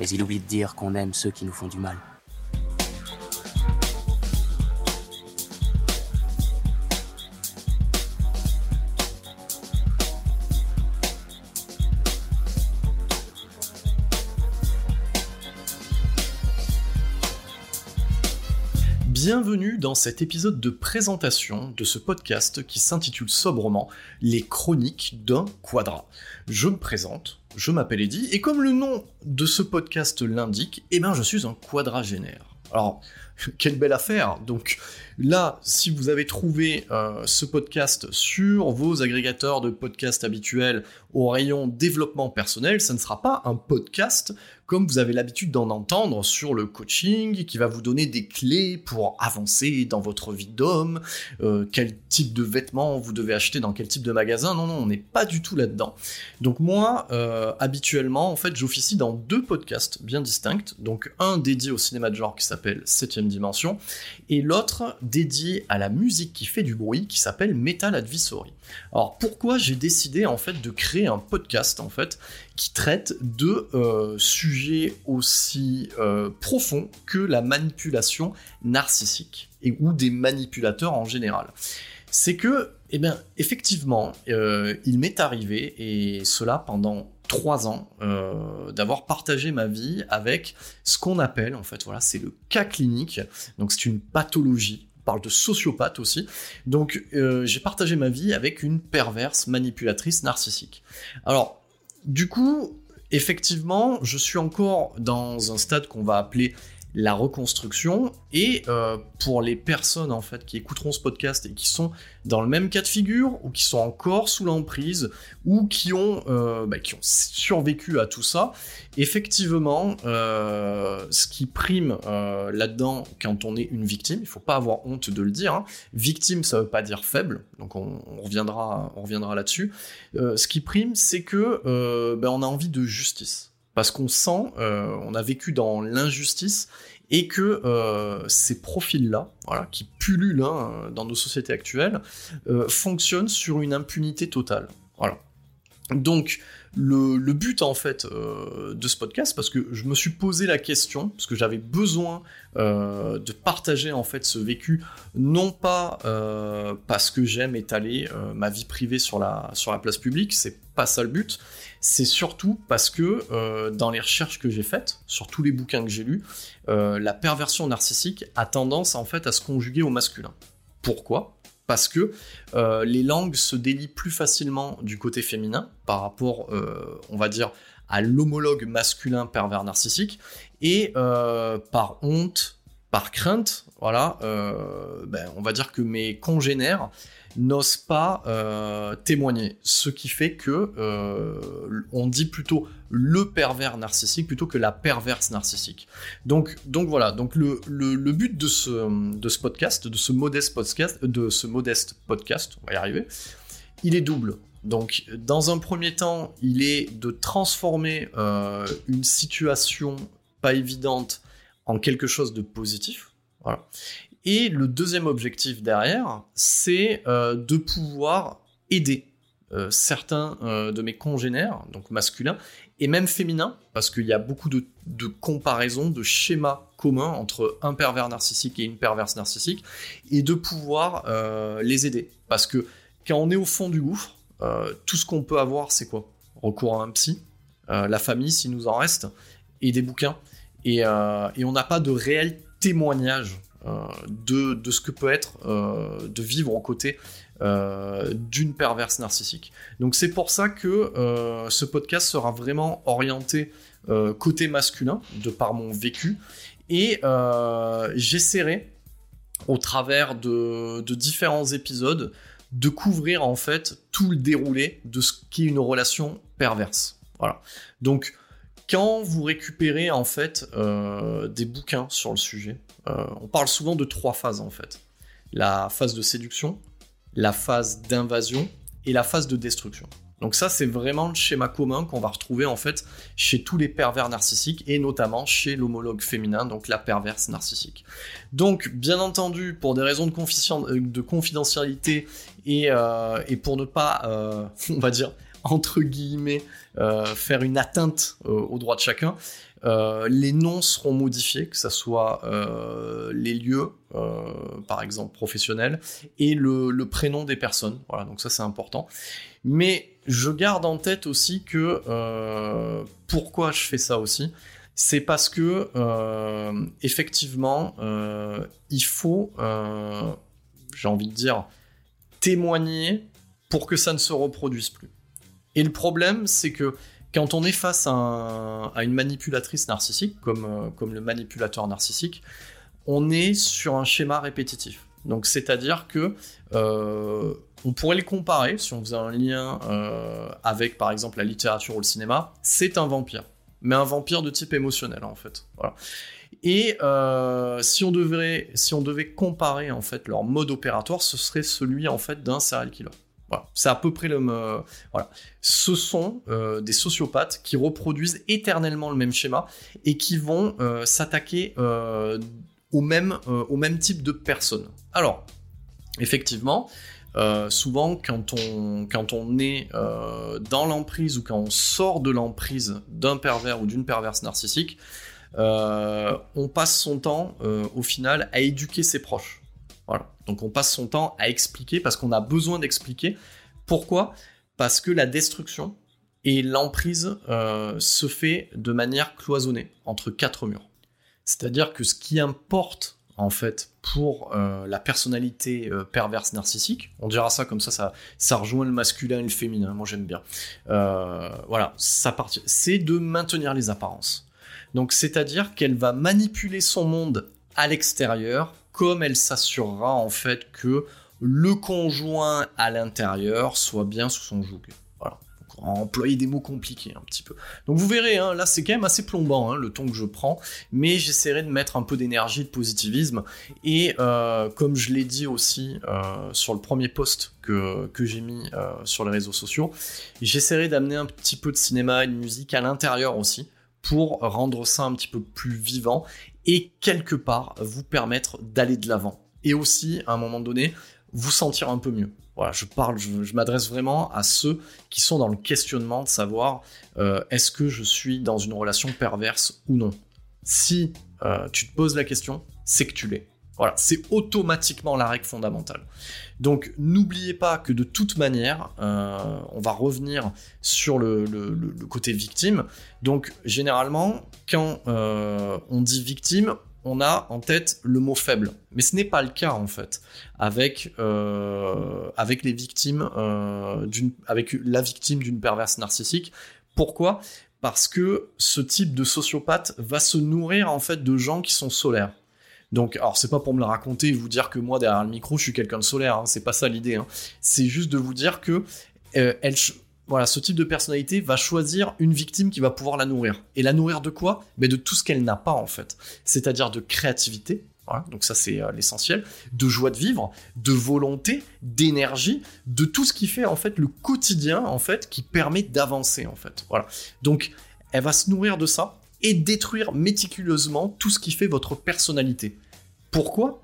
mais il oublie de dire qu'on aime ceux qui nous font du mal. Bienvenue dans cet épisode de présentation de ce podcast qui s'intitule sobrement Les chroniques d'un quadra. Je me présente, je m'appelle Eddy, et comme le nom de ce podcast l'indique, eh ben je suis un quadragénaire. Alors, quelle belle affaire Donc là, si vous avez trouvé euh, ce podcast sur vos agrégateurs de podcasts habituels au rayon développement personnel, ça ne sera pas un podcast comme vous avez l'habitude d'en entendre sur le coaching, qui va vous donner des clés pour avancer dans votre vie d'homme, euh, quel type de vêtements vous devez acheter dans quel type de magasin. Non, non, on n'est pas du tout là-dedans. Donc moi, euh, habituellement, en fait, j'officie dans deux podcasts bien distincts. Donc un dédié au cinéma de genre qui s'appelle 7ème dimension, et l'autre dédié à la musique qui fait du bruit qui s'appelle Metal Advisory. Alors pourquoi j'ai décidé en fait de créer un podcast en fait qui traite de euh, sujets aussi euh, profonds que la manipulation narcissique et ou des manipulateurs en général? C'est que, eh bien, effectivement, euh, il m'est arrivé, et cela pendant trois ans, d'avoir partagé ma vie avec ce qu'on appelle, en fait, voilà, c'est le cas clinique. Donc, c'est une pathologie parle de sociopathe aussi. Donc euh, j'ai partagé ma vie avec une perverse manipulatrice narcissique. Alors, du coup, effectivement, je suis encore dans un stade qu'on va appeler la reconstruction. Et euh, pour les personnes en fait qui écouteront ce podcast et qui sont dans le même cas de figure ou qui sont encore sous l'emprise ou qui ont euh, bah, qui ont survécu à tout ça effectivement euh, ce qui prime là-dedans quand on est une victime il faut pas avoir honte de le dire hein. victime ça veut pas dire faible donc on, reviendra on reviendra là-dessus. Ce qui prime c'est que bah, on a envie de justice parce qu'on sent, euh, on a vécu dans l'injustice et que euh, ces profils-là, voilà, qui pullulent hein, dans nos sociétés actuelles, euh, fonctionnent sur une impunité totale. Voilà. Donc le, but en fait euh, de ce podcast, parce que je me suis posé la question, parce que j'avais besoin euh, de partager en fait ce vécu, non pas euh, parce que j'aime étaler ma vie privée sur la, sur la place publique, c'est pas ça le but, c'est surtout parce que dans les recherches que j'ai faites, sur tous les bouquins que j'ai lus, la perversion narcissique a tendance en fait à se conjuguer au masculin. Pourquoi? Parce que euh, les langues se délient plus facilement du côté féminin par rapport, euh, on va dire, à l'homologue masculin pervers narcissique, et euh, par honte, par crainte, voilà, euh, ben, on va dire que mes congénères n'osent pas euh, témoigner, ce qui fait que euh, on dit plutôt le pervers narcissique plutôt que la perverse narcissique. Donc, donc voilà, donc le, le, le but de ce, de ce podcast, de ce modeste podcast, de ce modeste podcast, on va y arriver, il est double. Donc, dans un premier temps, il est de transformer une situation pas évidente en quelque chose de positif. Et le deuxième objectif derrière, c'est euh, de pouvoir aider euh, certains euh, de mes congénères, donc masculins, et même féminins, parce qu'il y a beaucoup de, de, comparaisons, de schémas communs entre un pervers narcissique et une perverse narcissique, et de pouvoir les aider. Parce que quand on est au fond du gouffre, tout ce qu'on peut avoir, c'est quoi? Recours à un psy, la famille s'il nous en reste, et des bouquins. Et, et on n'a pas de réelle témoignage de, de, ce que peut être de vivre aux côtés d'une perverse narcissique. Donc c'est pour ça que ce podcast sera vraiment orienté côté masculin, de par mon vécu, et j'essaierai au travers de, différents épisodes, de couvrir en fait tout le déroulé de ce qu'est une relation perverse. Voilà. Donc, quand vous récupérez en fait euh, des bouquins sur le sujet, euh, on parle souvent de trois phases en fait. La phase de séduction, la phase d'invasion et la phase de destruction. Donc ça, c'est vraiment le schéma commun qu'on va retrouver en fait chez tous les pervers narcissiques et notamment chez l'homologue féminin, donc la perverse narcissique. Donc, bien entendu, pour des raisons de, confidentialité euh, et, pour ne pas, on va dire, entre guillemets, euh, faire une atteinte aux droits de chacun, les noms seront modifiés, que ce soit les lieux, par exemple professionnels, et le, le, prénom des personnes. Voilà, donc ça c'est important. Mais je garde en tête aussi que euh, pourquoi je fais ça aussi, c'est parce que euh, effectivement, euh, il faut, j'ai envie de dire, témoigner pour que ça ne se reproduise plus. Et le problème, c'est que quand on est face à, une manipulatrice narcissique, comme, comme le manipulateur narcissique, on est sur un schéma répétitif. Donc c'est-à-dire que euh, on pourrait les comparer si on faisait un lien euh, avec par exemple la littérature ou le cinéma. C'est un vampire, mais un vampire de type émotionnel en fait. Et euh, si on devait si on devait comparer en fait leur mode opératoire, ce serait celui en fait d'un serial killer. C'est à peu près le voilà. Ce sont des sociopathes qui reproduisent éternellement le même schéma et qui vont s'attaquer au même, euh, au même type de personnes. Alors, effectivement, euh, souvent quand on, quand on est euh, dans l'emprise ou quand on sort de l'emprise d'un pervers ou d'une perverse narcissique, on passe son temps au final à éduquer ses proches. Donc on passe son temps à expliquer parce qu'on a besoin d'expliquer. Pourquoi Parce que la destruction et l'emprise se fait de manière cloisonnée entre quatre murs. C'est-à-dire que ce qui importe en fait pour euh, la personnalité euh, perverse narcissique, on dira ça comme ça, ça, ça rejoint le masculin et le féminin, moi j'aime bien. Euh, voilà, ça c'est de maintenir les apparences. Donc c'est-à-dire qu'elle va manipuler son monde à l'extérieur, comme elle s'assurera en fait que le conjoint à l'intérieur soit bien sous son joug. Employer des mots compliqués un petit peu. Donc vous verrez, hein, là c'est quand même assez plombant hein, le ton que je prends, mais j'essaierai de mettre un peu d'énergie, de positivisme, et euh, comme je l'ai dit aussi euh, sur le premier post que, que j'ai mis euh, sur les réseaux sociaux, j'essaierai d'amener un petit peu de cinéma et de musique à l'intérieur aussi, pour rendre ça un petit peu plus vivant, et quelque part vous permettre d'aller de l'avant. Et aussi, à un moment donné, vous sentir un peu mieux. Voilà, je parle, je, m'adresse vraiment à ceux qui sont dans le questionnement de savoir euh, est-ce que je suis dans une relation perverse ou non. Si euh, tu te poses la question, c'est que tu l'es. Voilà, c'est automatiquement la règle fondamentale. Donc n'oubliez pas que de toute manière, euh, on va revenir sur le, côté victime. Donc généralement, quand on dit victime, on a en tête le mot faible. Mais ce n'est pas le cas en fait avec, euh, les victimes euh, avec la victime d'une perverse narcissique. Pourquoi? Parce que ce type de sociopathe va se nourrir en fait de gens qui sont solaires. Donc, alors c'est pas pour me le raconter et vous dire que moi derrière le micro je suis quelqu'un de solaire, hein, c'est pas ça l'idée. Hein. C'est juste de vous dire que euh, voilà, ce type de personnalité va choisir une victime qui va pouvoir la nourrir. Et la nourrir de quoi? Mais De tout ce qu'elle n'a pas en fait. C'est-à-dire de créativité, donc ça c'est euh, l'essentiel, de joie de vivre, de volonté, d'énergie, de tout ce qui fait en fait le quotidien en fait qui permet d'avancer en fait. Voilà. Donc elle va se nourrir de ça et détruire méticuleusement tout ce qui fait votre personnalité. Pourquoi?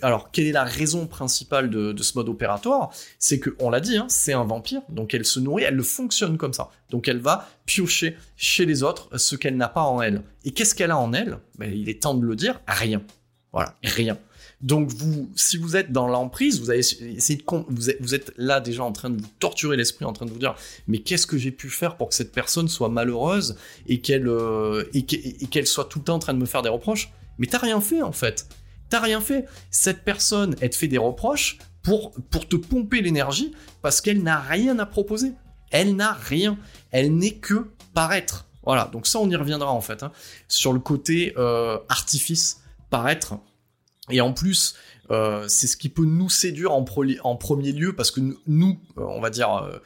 Alors, quelle est la raison principale de, ce mode opératoire? C'est que, on l'a dit, hein, c'est un vampire, donc elle se nourrit, elle fonctionne comme ça. Donc elle va piocher chez les autres ce qu'elle n'a pas en elle. Et qu'est-ce qu'elle a en elle? Ben, Il est temps de le dire, rien. Voilà, rien. Donc vous, si vous êtes dans l'emprise, vous avez de vous êtes là déjà en train de vous torturer l'esprit, en train de vous dire mais qu'est-ce que j'ai pu faire pour que cette personne soit malheureuse et qu'elle euh, et qu'elle soit tout le temps en train de me faire des reproches? Mais t'as rien fait en fait. T'as rien fait. Cette personne, elle te fait des reproches pour, pour te pomper l'énergie parce qu'elle n'a rien à proposer. Elle n'a rien. Elle n'est que paraître. Voilà, donc ça on y reviendra en fait, hein, sur le côté euh, artifice, paraître. Et en plus, euh, c'est ce qui peut nous séduire en, premier lieu parce que nous, euh, on va dire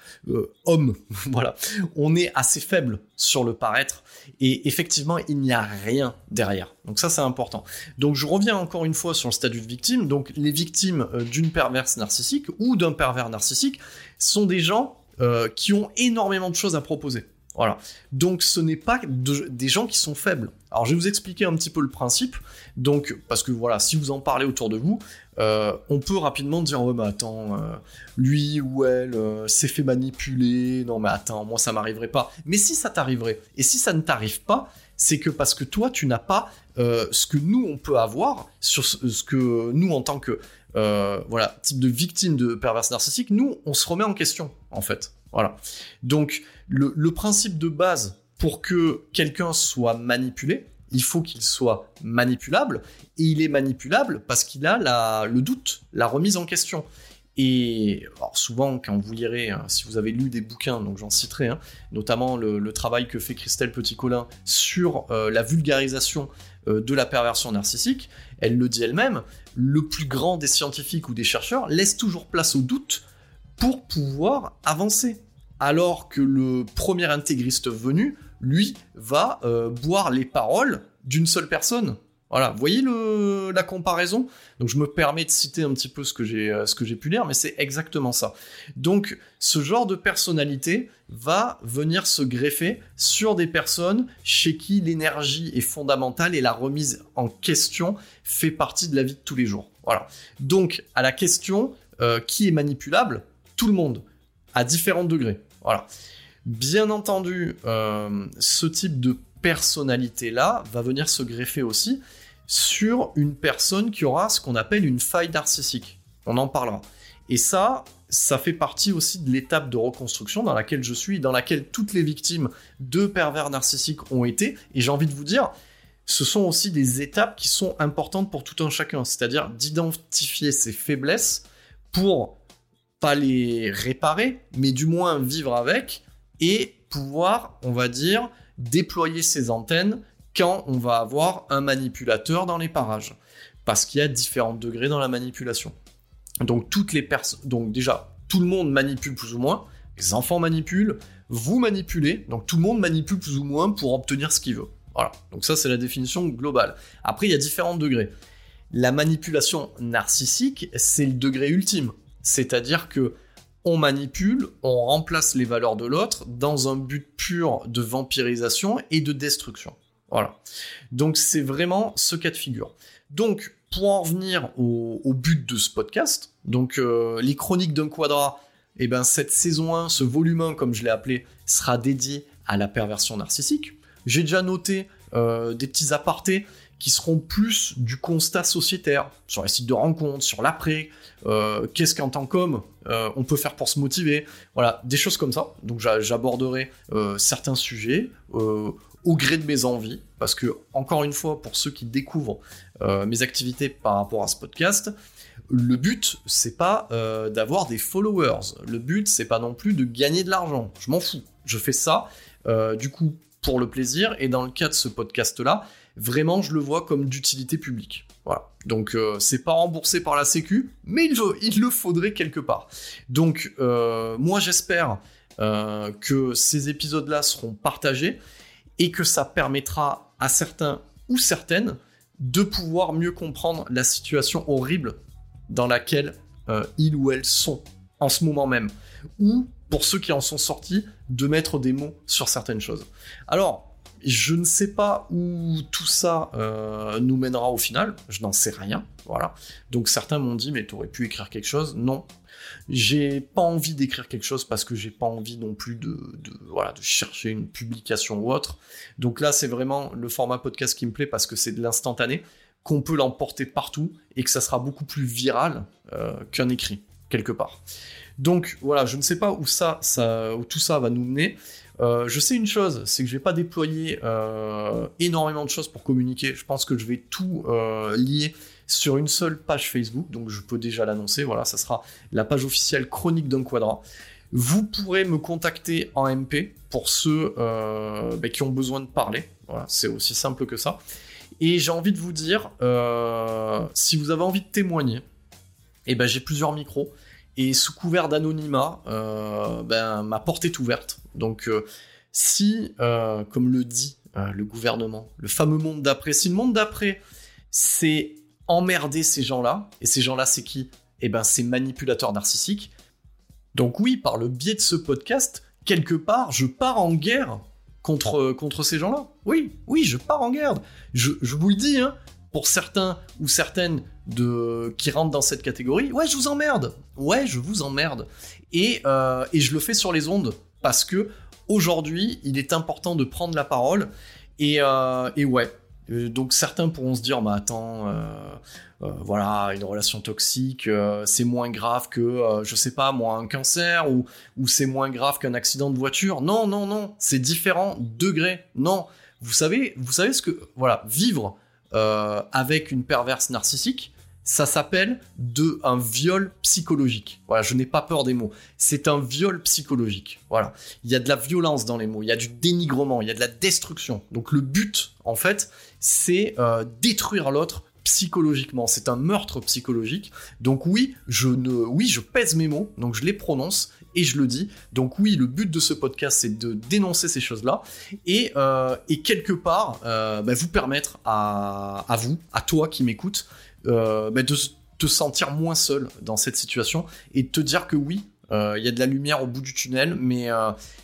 hommes, voilà, on est assez faible sur le paraître et effectivement il n'y a rien derrière. Donc ça c'est important. Donc je reviens encore une fois sur le statut de victime. Donc les victimes d'une perverse narcissique ou d'un pervers narcissique sont des gens qui ont énormément de choses à proposer. Voilà. Donc ce n'est pas des gens qui sont faibles. Alors je vais vous expliquer un petit peu le principe. Donc parce que voilà, si vous en parlez autour de vous, euh, on peut rapidement dire ouais mais attends, euh, lui ou elle euh, s'est fait manipuler. Non mais attends, moi ça m'arriverait pas. Mais si ça t'arriverait et si ça ne t'arrive pas, c'est que parce que toi tu n'as pas ce que nous on peut avoir sur ce, que nous en tant que voilà type de victime de perverse narcissique, nous on se remet en question en fait. Voilà. Donc le, principe de base pour que quelqu'un soit manipulé, il faut qu'il soit manipulable, et il est manipulable parce qu'il a le doute, la remise en question. Et souvent, quand vous lirez, hein, si vous avez lu des bouquins, donc j'en citerai, hein, notamment le, travail que fait Christelle Petit-Colin sur euh, la vulgarisation euh, de la perversion narcissique, elle le dit elle-même, le plus grand des scientifiques ou des chercheurs laisse toujours place au doute pour pouvoir avancer alors que le premier intégriste venu, lui, va euh, boire les paroles d'une seule personne. Voilà, vous voyez la comparaison? Donc je me permets de citer un petit peu ce que j'ai euh, pu lire, mais c'est exactement ça. Donc ce genre de personnalité va venir se greffer sur des personnes chez qui l'énergie est fondamentale et la remise en question fait partie de la vie de tous les jours. Voilà. Donc à la question euh, qui est manipulable, tout le monde à différents degrés. Voilà. Bien entendu, euh, ce type de personnalité-là va venir se greffer aussi sur une personne qui aura ce qu'on appelle une faille narcissique. On en parlera. Et ça, ça fait partie aussi de l'étape de reconstruction dans laquelle je suis, dans laquelle toutes les victimes de pervers narcissiques ont été. Et j'ai envie de vous dire, ce sont aussi des étapes qui sont importantes pour tout un chacun, c'est-à-dire d'identifier ses faiblesses pour les réparer, mais du moins vivre avec et pouvoir, on va dire, déployer ses antennes quand on va avoir un manipulateur dans les parages. Parce qu'il y a différents degrés dans la manipulation. Donc toutes les personnes, donc déjà, tout le monde manipule plus ou moins, les enfants manipulent, vous manipulez, donc tout le monde manipule plus ou moins pour obtenir ce qu'il veut. Voilà, donc ça c'est la définition globale. Après, il y a différents degrés. La manipulation narcissique, c'est le degré ultime. C'est-à-dire que on manipule, on remplace les valeurs de l'autre dans un but pur de vampirisation et de destruction. Voilà. Donc c'est vraiment ce cas de figure. Donc pour en revenir au, but de ce podcast, donc euh, les chroniques d'un quadra, eh ben cette saison 1, ce volume 1 comme je l'ai appelé, sera dédié à la perversion narcissique. J'ai déjà noté euh, des petits apartés qui seront plus du constat sociétaire, sur les sites de rencontres, sur l'après, euh, qu'est-ce qu'en tant qu'homme euh, on peut faire pour se motiver, voilà, des choses comme ça. Donc j'aborderai euh, certains sujets au gré de mes envies, parce que, encore une fois, pour ceux qui découvrent mes activités par rapport à ce podcast, le but, c'est pas d'avoir des followers, le but, c'est pas non plus de gagner de l'argent, je m'en fous, je fais ça, du coup, pour le plaisir, et dans le cas de ce podcast-là, vraiment je le vois comme d'utilité publique. Voilà. Donc euh, c'est pas remboursé par la Sécu, mais il, il le faudrait quelque part. Donc euh, moi j'espère euh, que ces épisodes-là seront partagés et que ça permettra à certains ou certaines de pouvoir mieux comprendre la situation horrible dans laquelle ils ou elles sont en ce moment même. Ou pour ceux qui en sont sortis, de mettre des mots sur certaines choses. Alors, je ne sais pas où tout ça euh, nous mènera au final, je n'en sais rien, voilà. Donc certains m'ont dit, mais tu aurais pu écrire quelque chose. Non, j'ai pas envie d'écrire quelque chose parce que j'ai pas envie non plus de, voilà, de chercher une publication ou autre. Donc là, c'est vraiment le format podcast qui me plaît parce que c'est de l'instantané, qu'on peut l'emporter partout et que ça sera beaucoup plus viral euh, qu'un écrit, quelque part. Donc voilà, je ne sais pas où ça, ça, où tout ça va nous mener. Euh, je sais une chose, c'est que je vais pas déployer euh, énormément de choses pour communiquer. Je pense que je vais tout euh, lier sur une seule page Facebook, donc je peux déjà l'annoncer. Voilà, ça sera la page officielle Chronique d'un Quadra. Vous pourrez me contacter en MP pour ceux ben, qui ont besoin de parler. Voilà, c'est aussi simple que ça. Et j'ai envie de vous dire, si vous avez envie de témoigner, eh ben, j'ai plusieurs micros. Et sous couvert d'anonymat, euh, ben, ma porte est ouverte. Donc euh, si, euh, comme le dit le gouvernement, le fameux monde d'après, si le monde d'après, c'est emmerder ces gens-là, et ces gens-là, c'est qui? Eh ben, c'est manipulateurs narcissiques. Donc oui, par le biais de ce podcast, quelque part, je pars en guerre contre, contre ces gens-là. Oui, oui, je pars en guerre. Je, je vous le dis, hein, pour certains ou certaines de qui rentrent dans cette catégorie, ouais, je vous emmerde. Ouais, je vous emmerde. Et, euh, et je le fais sur les ondes parce que aujourd'hui, il est important de prendre la parole. Et, euh, et ouais. Euh, donc certains pourront se dire, mais attends, voilà, une relation toxique, c'est moins grave que, je sais pas, moi, un cancer ou, ou c'est moins grave qu'un accident de voiture. Non, non, non, c'est différent, degré. Non, vous savez, vous savez ce que, voilà, vivre avec une perverse narcissique, ça s'appelle de un viol psychologique. Voilà, je n'ai pas peur des mots. C'est un viol psychologique. Voilà, il y a de la violence dans les mots, il y a du dénigrement, il y a de la destruction. Donc le but, en fait, c'est euh, détruire l'autre psychologiquement. C'est un meurtre psychologique. Donc oui, je ne, oui, je pèse mes mots, donc je les prononce et je le dis. Donc oui, le but de ce podcast, c'est de dénoncer ces choses-là et, euh, et quelque part euh, bah, vous permettre à, à, vous, à toi qui m'écoutes, euh, de te sentir moins seul dans cette situation et te dire que oui, il y a de la lumière au bout du tunnel, mais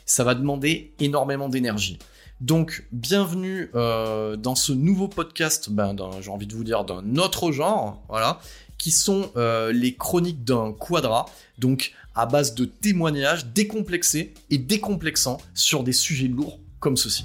ça va demander énormément d'énergie. Donc, bienvenue dans ce nouveau podcast, ben, j'ai envie de vous dire d'un autre genre, voilà, qui sont les chroniques d'un quadra. Donc, à base de témoignages décomplexés et décomplexants sur des sujets lourds comme ceci.